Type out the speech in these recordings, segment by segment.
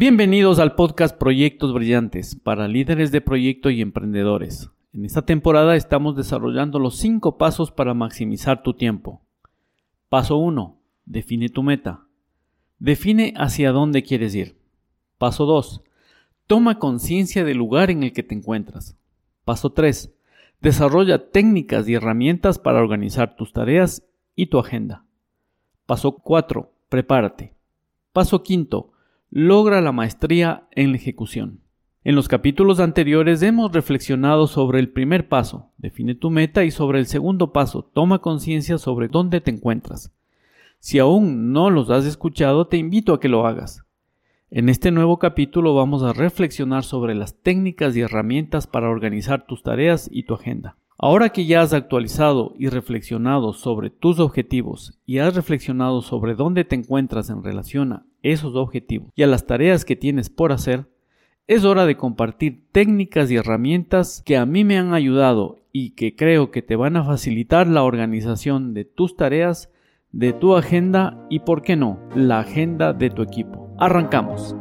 Bienvenidos al podcast Proyectos Brillantes para líderes de proyecto y emprendedores. En esta temporada estamos desarrollando los 5 pasos para maximizar tu tiempo. Paso 1. Define tu meta. Define hacia dónde quieres ir. Paso 2. Toma conciencia del lugar en el que te encuentras. Paso 3. Desarrolla técnicas y herramientas para organizar tus tareas y tu agenda. Paso 4. Prepárate. Paso 5 logra la maestría en la ejecución. En los capítulos anteriores hemos reflexionado sobre el primer paso, define tu meta, y sobre el segundo paso, toma conciencia sobre dónde te encuentras. Si aún no los has escuchado, te invito a que lo hagas. En este nuevo capítulo vamos a reflexionar sobre las técnicas y herramientas para organizar tus tareas y tu agenda. Ahora que ya has actualizado y reflexionado sobre tus objetivos y has reflexionado sobre dónde te encuentras en relación esos objetivos y a las tareas que tienes por hacer, es hora de compartir técnicas y herramientas que a mí me han ayudado y que creo que te van a facilitar la organización de tus tareas, de tu agenda y, por qué no, la agenda de tu equipo. Arrancamos.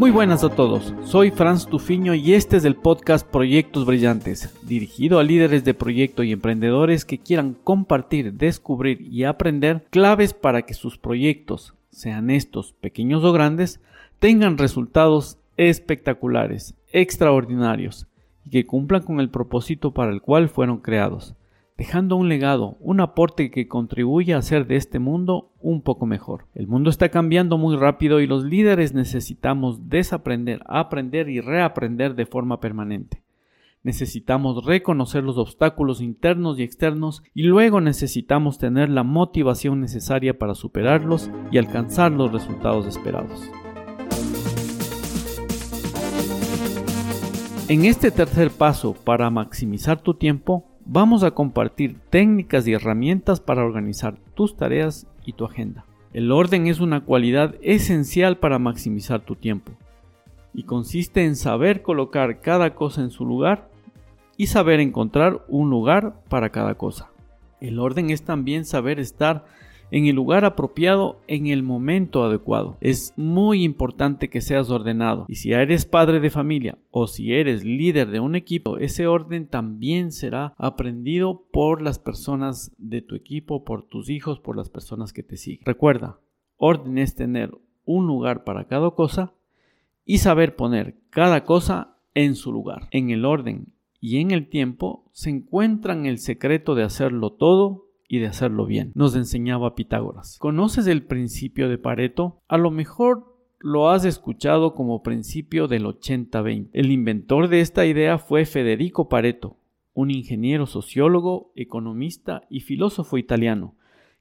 Muy buenas a todos, soy Franz Tufiño y este es el podcast Proyectos Brillantes, dirigido a líderes de proyecto y emprendedores que quieran compartir, descubrir y aprender claves para que sus proyectos, sean estos pequeños o grandes, tengan resultados espectaculares, extraordinarios y que cumplan con el propósito para el cual fueron creados dejando un legado, un aporte que contribuye a hacer de este mundo un poco mejor. El mundo está cambiando muy rápido y los líderes necesitamos desaprender, aprender y reaprender de forma permanente. Necesitamos reconocer los obstáculos internos y externos y luego necesitamos tener la motivación necesaria para superarlos y alcanzar los resultados esperados. En este tercer paso para maximizar tu tiempo, vamos a compartir técnicas y herramientas para organizar tus tareas y tu agenda. El orden es una cualidad esencial para maximizar tu tiempo y consiste en saber colocar cada cosa en su lugar y saber encontrar un lugar para cada cosa. El orden es también saber estar en el lugar apropiado en el momento adecuado. Es muy importante que seas ordenado y si eres padre de familia o si eres líder de un equipo, ese orden también será aprendido por las personas de tu equipo, por tus hijos, por las personas que te siguen. Recuerda, orden es tener un lugar para cada cosa y saber poner cada cosa en su lugar. En el orden y en el tiempo se encuentran el secreto de hacerlo todo y de hacerlo bien, nos enseñaba Pitágoras. ¿Conoces el principio de Pareto? A lo mejor lo has escuchado como principio del 80-20. El inventor de esta idea fue Federico Pareto, un ingeniero sociólogo, economista y filósofo italiano,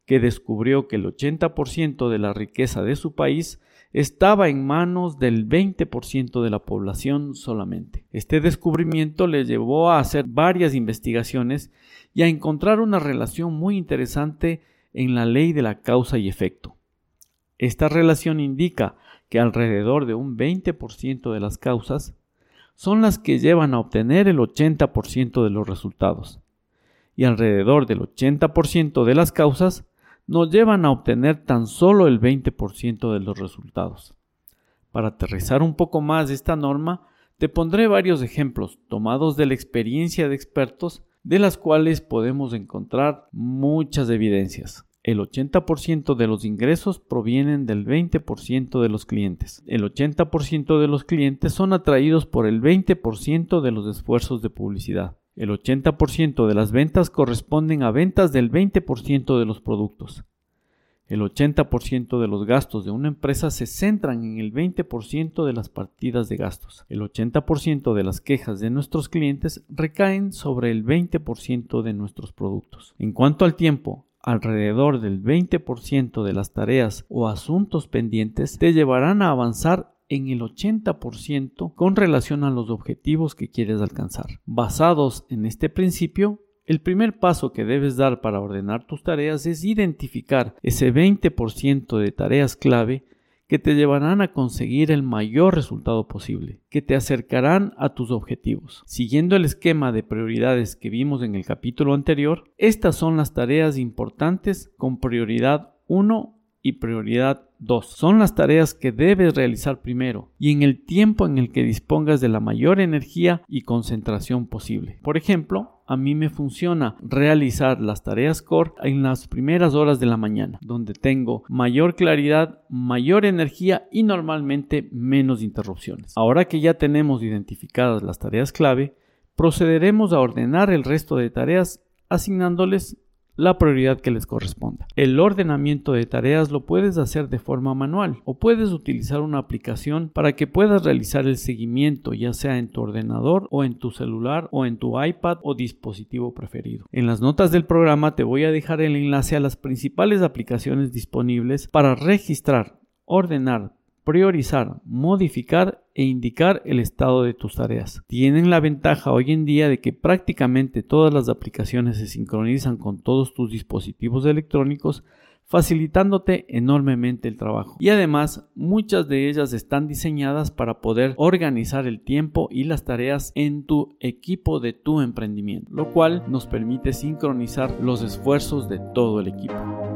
que descubrió que el 80% de la riqueza de su país estaba en manos del 20% de la población solamente. Este descubrimiento le llevó a hacer varias investigaciones y a encontrar una relación muy interesante en la ley de la causa y efecto. Esta relación indica que alrededor de un 20% de las causas son las que llevan a obtener el 80% de los resultados, y alrededor del 80% de las causas nos llevan a obtener tan solo el 20% de los resultados. Para aterrizar un poco más esta norma, te pondré varios ejemplos tomados de la experiencia de expertos de las cuales podemos encontrar muchas evidencias. El 80% de los ingresos provienen del 20% de los clientes. El 80% de los clientes son atraídos por el 20% de los esfuerzos de publicidad. El 80% de las ventas corresponden a ventas del 20% de los productos. El 80% de los gastos de una empresa se centran en el 20% de las partidas de gastos. El 80% de las quejas de nuestros clientes recaen sobre el 20% de nuestros productos. En cuanto al tiempo, alrededor del 20% de las tareas o asuntos pendientes te llevarán a avanzar en el 80% con relación a los objetivos que quieres alcanzar. Basados en este principio, el primer paso que debes dar para ordenar tus tareas es identificar ese 20% de tareas clave que te llevarán a conseguir el mayor resultado posible, que te acercarán a tus objetivos. Siguiendo el esquema de prioridades que vimos en el capítulo anterior, estas son las tareas importantes con prioridad 1 y prioridad 2. Son las tareas que debes realizar primero y en el tiempo en el que dispongas de la mayor energía y concentración posible. Por ejemplo, a mí me funciona realizar las tareas core en las primeras horas de la mañana, donde tengo mayor claridad, mayor energía y normalmente menos interrupciones. Ahora que ya tenemos identificadas las tareas clave, procederemos a ordenar el resto de tareas asignándoles la prioridad que les corresponda. El ordenamiento de tareas lo puedes hacer de forma manual o puedes utilizar una aplicación para que puedas realizar el seguimiento ya sea en tu ordenador o en tu celular o en tu iPad o dispositivo preferido. En las notas del programa te voy a dejar el enlace a las principales aplicaciones disponibles para registrar, ordenar, priorizar, modificar e indicar el estado de tus tareas. Tienen la ventaja hoy en día de que prácticamente todas las aplicaciones se sincronizan con todos tus dispositivos electrónicos facilitándote enormemente el trabajo. Y además, muchas de ellas están diseñadas para poder organizar el tiempo y las tareas en tu equipo de tu emprendimiento, lo cual nos permite sincronizar los esfuerzos de todo el equipo.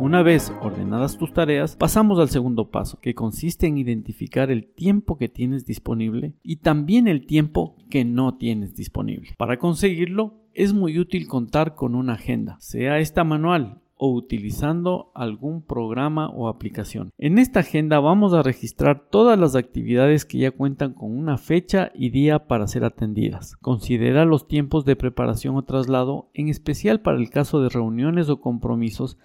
Una vez ordenadas tus tareas, pasamos al segundo paso, que consiste en identificar el tiempo que tienes disponible y también el tiempo que no tienes disponible. Para conseguirlo, es muy útil contar con una agenda, sea esta manual o utilizando algún programa o aplicación. En esta agenda vamos a registrar todas las actividades que ya cuentan con una fecha y día para ser atendidas. Considera los tiempos de preparación o traslado, en especial para el caso de reuniones o compromisos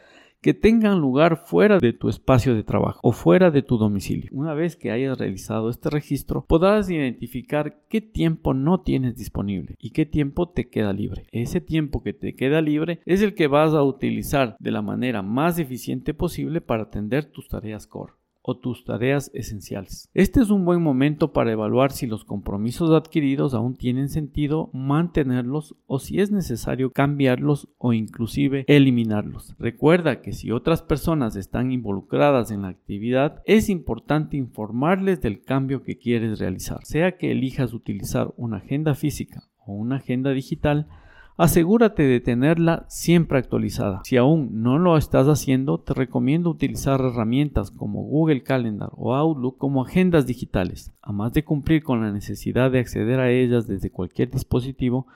que tengan lugar fuera de tu espacio de trabajo o fuera de tu domicilio. Una vez que hayas realizado este registro, podrás identificar qué tiempo no tienes disponible y qué tiempo te queda libre. Ese tiempo que te queda libre es el que vas a utilizar de la manera más eficiente posible para atender tus tareas core o tus tareas esenciales. Este es un buen momento para evaluar si los compromisos adquiridos aún tienen sentido mantenerlos o si es necesario cambiarlos o inclusive eliminarlos. Recuerda que si otras personas están involucradas en la actividad, es importante informarles del cambio que quieres realizar. Sea que elijas utilizar una agenda física o una agenda digital, Asegúrate de tenerla siempre actualizada. Si aún no lo estás haciendo, te recomiendo utilizar herramientas como Google Calendar o Outlook como agendas digitales. Además de cumplir con la necesidad de acceder a ellas desde cualquier dispositivo,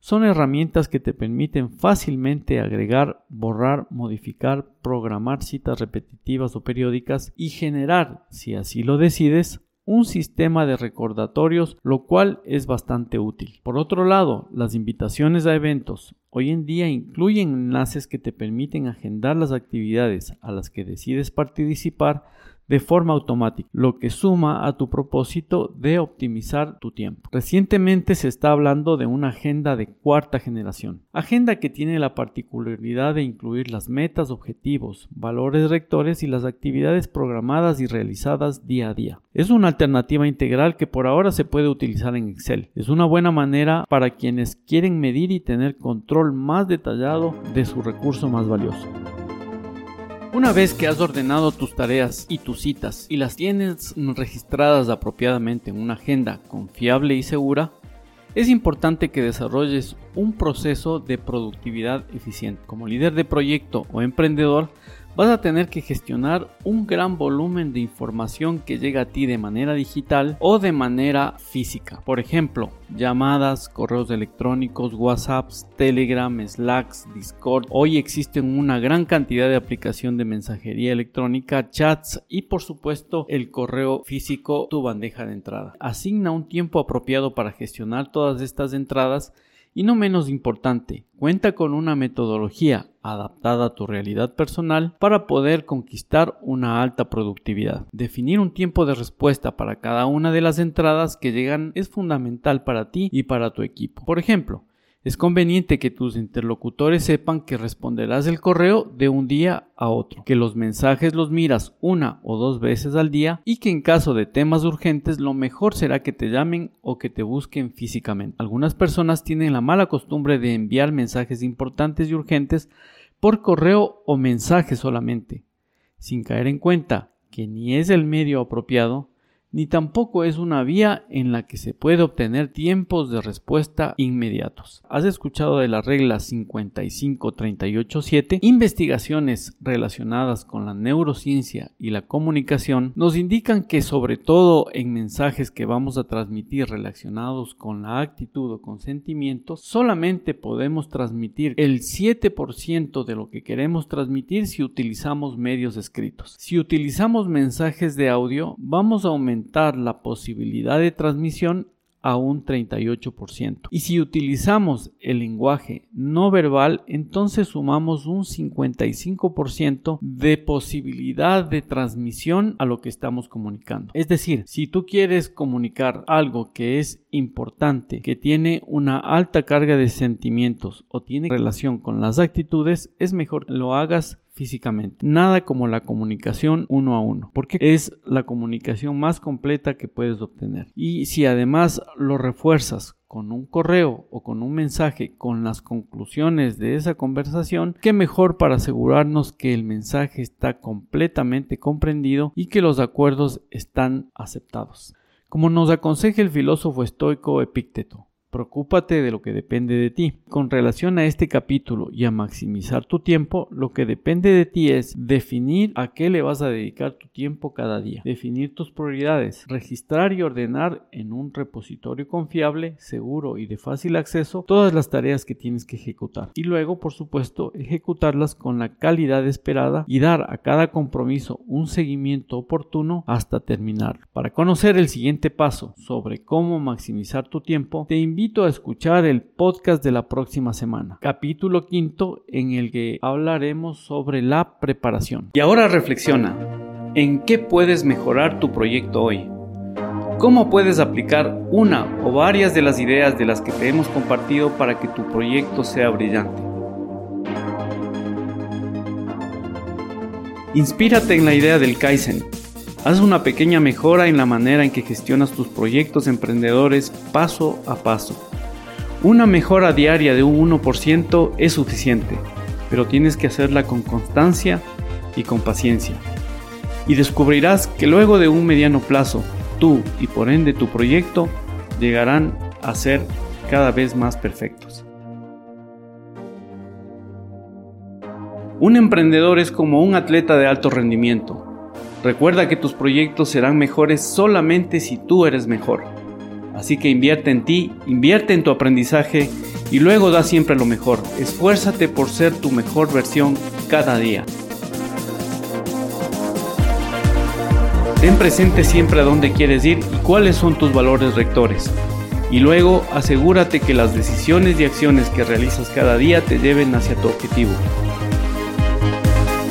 son herramientas que te permiten fácilmente agregar, borrar, modificar, programar citas repetitivas o periódicas y generar, si así lo decides, un sistema de recordatorios, lo cual es bastante útil. Por otro lado, las invitaciones a eventos hoy en día incluyen enlaces que te permiten agendar las actividades a las que decides participar de forma automática, lo que suma a tu propósito de optimizar tu tiempo. Recientemente se está hablando de una agenda de cuarta generación, agenda que tiene la particularidad de incluir las metas, objetivos, valores rectores y las actividades programadas y realizadas día a día. Es una alternativa integral que por ahora se puede utilizar en Excel. Es una buena manera para quienes quieren medir y tener control más detallado de su recurso más valioso. Una vez que has ordenado tus tareas y tus citas y las tienes registradas apropiadamente en una agenda confiable y segura, es importante que desarrolles un proceso de productividad eficiente. Como líder de proyecto o emprendedor, vas a tener que gestionar un gran volumen de información que llega a ti de manera digital o de manera física. Por ejemplo, llamadas, correos electrónicos, WhatsApps, Telegram, Slacks, Discord. Hoy existen una gran cantidad de aplicación de mensajería electrónica, chats y por supuesto el correo físico, tu bandeja de entrada. Asigna un tiempo apropiado para gestionar todas estas entradas y no menos importante, cuenta con una metodología adaptada a tu realidad personal para poder conquistar una alta productividad. Definir un tiempo de respuesta para cada una de las entradas que llegan es fundamental para ti y para tu equipo. Por ejemplo, Es conveniente que tus interlocutores sepan que responderás el correo de un día a otro, que los mensajes los miras una o dos veces al día y que en caso de temas urgentes lo mejor será que te llamen o que te busquen físicamente. Algunas personas tienen la mala costumbre de enviar mensajes importantes y urgentes por correo o mensaje solamente, sin caer en cuenta que ni es el medio apropiado ni tampoco es una vía en la que se puede obtener tiempos de respuesta inmediatos. ¿Has escuchado de la regla 55387? Investigaciones relacionadas con la neurociencia y la comunicación nos indican que sobre todo en mensajes que vamos a transmitir relacionados con la actitud o con sentimientos, solamente podemos transmitir el 7% de lo que queremos transmitir si utilizamos medios escritos. Si utilizamos mensajes de audio, vamos a aumentar la posibilidad de transmisión a un 38%. Y si utilizamos el lenguaje no verbal, entonces sumamos un 55% de posibilidad de transmisión a lo que estamos comunicando. Es decir, si tú quieres comunicar algo que es importante, que tiene una alta carga de sentimientos o tiene relación con las actitudes, es mejor que lo hagas físicamente. Nada como la comunicación uno a uno, porque es la comunicación más completa que puedes obtener. Y si además lo refuerzas con un correo o con un mensaje con las conclusiones de esa conversación, qué mejor para asegurarnos que el mensaje está completamente comprendido y que los acuerdos están aceptados. Como nos aconseja el filósofo estoico Epícteto, Preocúpate de lo que depende de ti. Con relación a este capítulo y a maximizar tu tiempo, lo que depende de ti es definir a qué le vas a dedicar tu tiempo cada día, definir tus prioridades, registrar y ordenar en un repositorio confiable, seguro y de fácil acceso todas las tareas que tienes que ejecutar y luego, por supuesto, ejecutarlas con la calidad esperada y dar a cada compromiso un seguimiento oportuno hasta terminar. Para conocer el siguiente paso sobre cómo maximizar tu tiempo, te invito invito a escuchar el podcast de la próxima semana, capítulo quinto en el que hablaremos sobre la preparación. Y ahora reflexiona, ¿en qué puedes mejorar tu proyecto hoy? ¿Cómo puedes aplicar una o varias de las ideas de las que te hemos compartido para que tu proyecto sea brillante? Inspírate en la idea del Kaizen Haz una pequeña mejora en la manera en que gestionas tus proyectos emprendedores paso a paso. Una mejora diaria de un 1% es suficiente, pero tienes que hacerla con constancia y con paciencia. Y descubrirás que luego de un mediano plazo, tú y por ende tu proyecto llegarán a ser cada vez más perfectos. Un emprendedor es como un atleta de alto rendimiento Recuerda que tus proyectos serán mejores solamente si tú eres mejor. Así que invierte en ti, invierte en tu aprendizaje y luego da siempre lo mejor. Esfuérzate por ser tu mejor versión cada día. Ten presente siempre a dónde quieres ir y cuáles son tus valores rectores. Y luego asegúrate que las decisiones y acciones que realizas cada día te lleven hacia tu objetivo.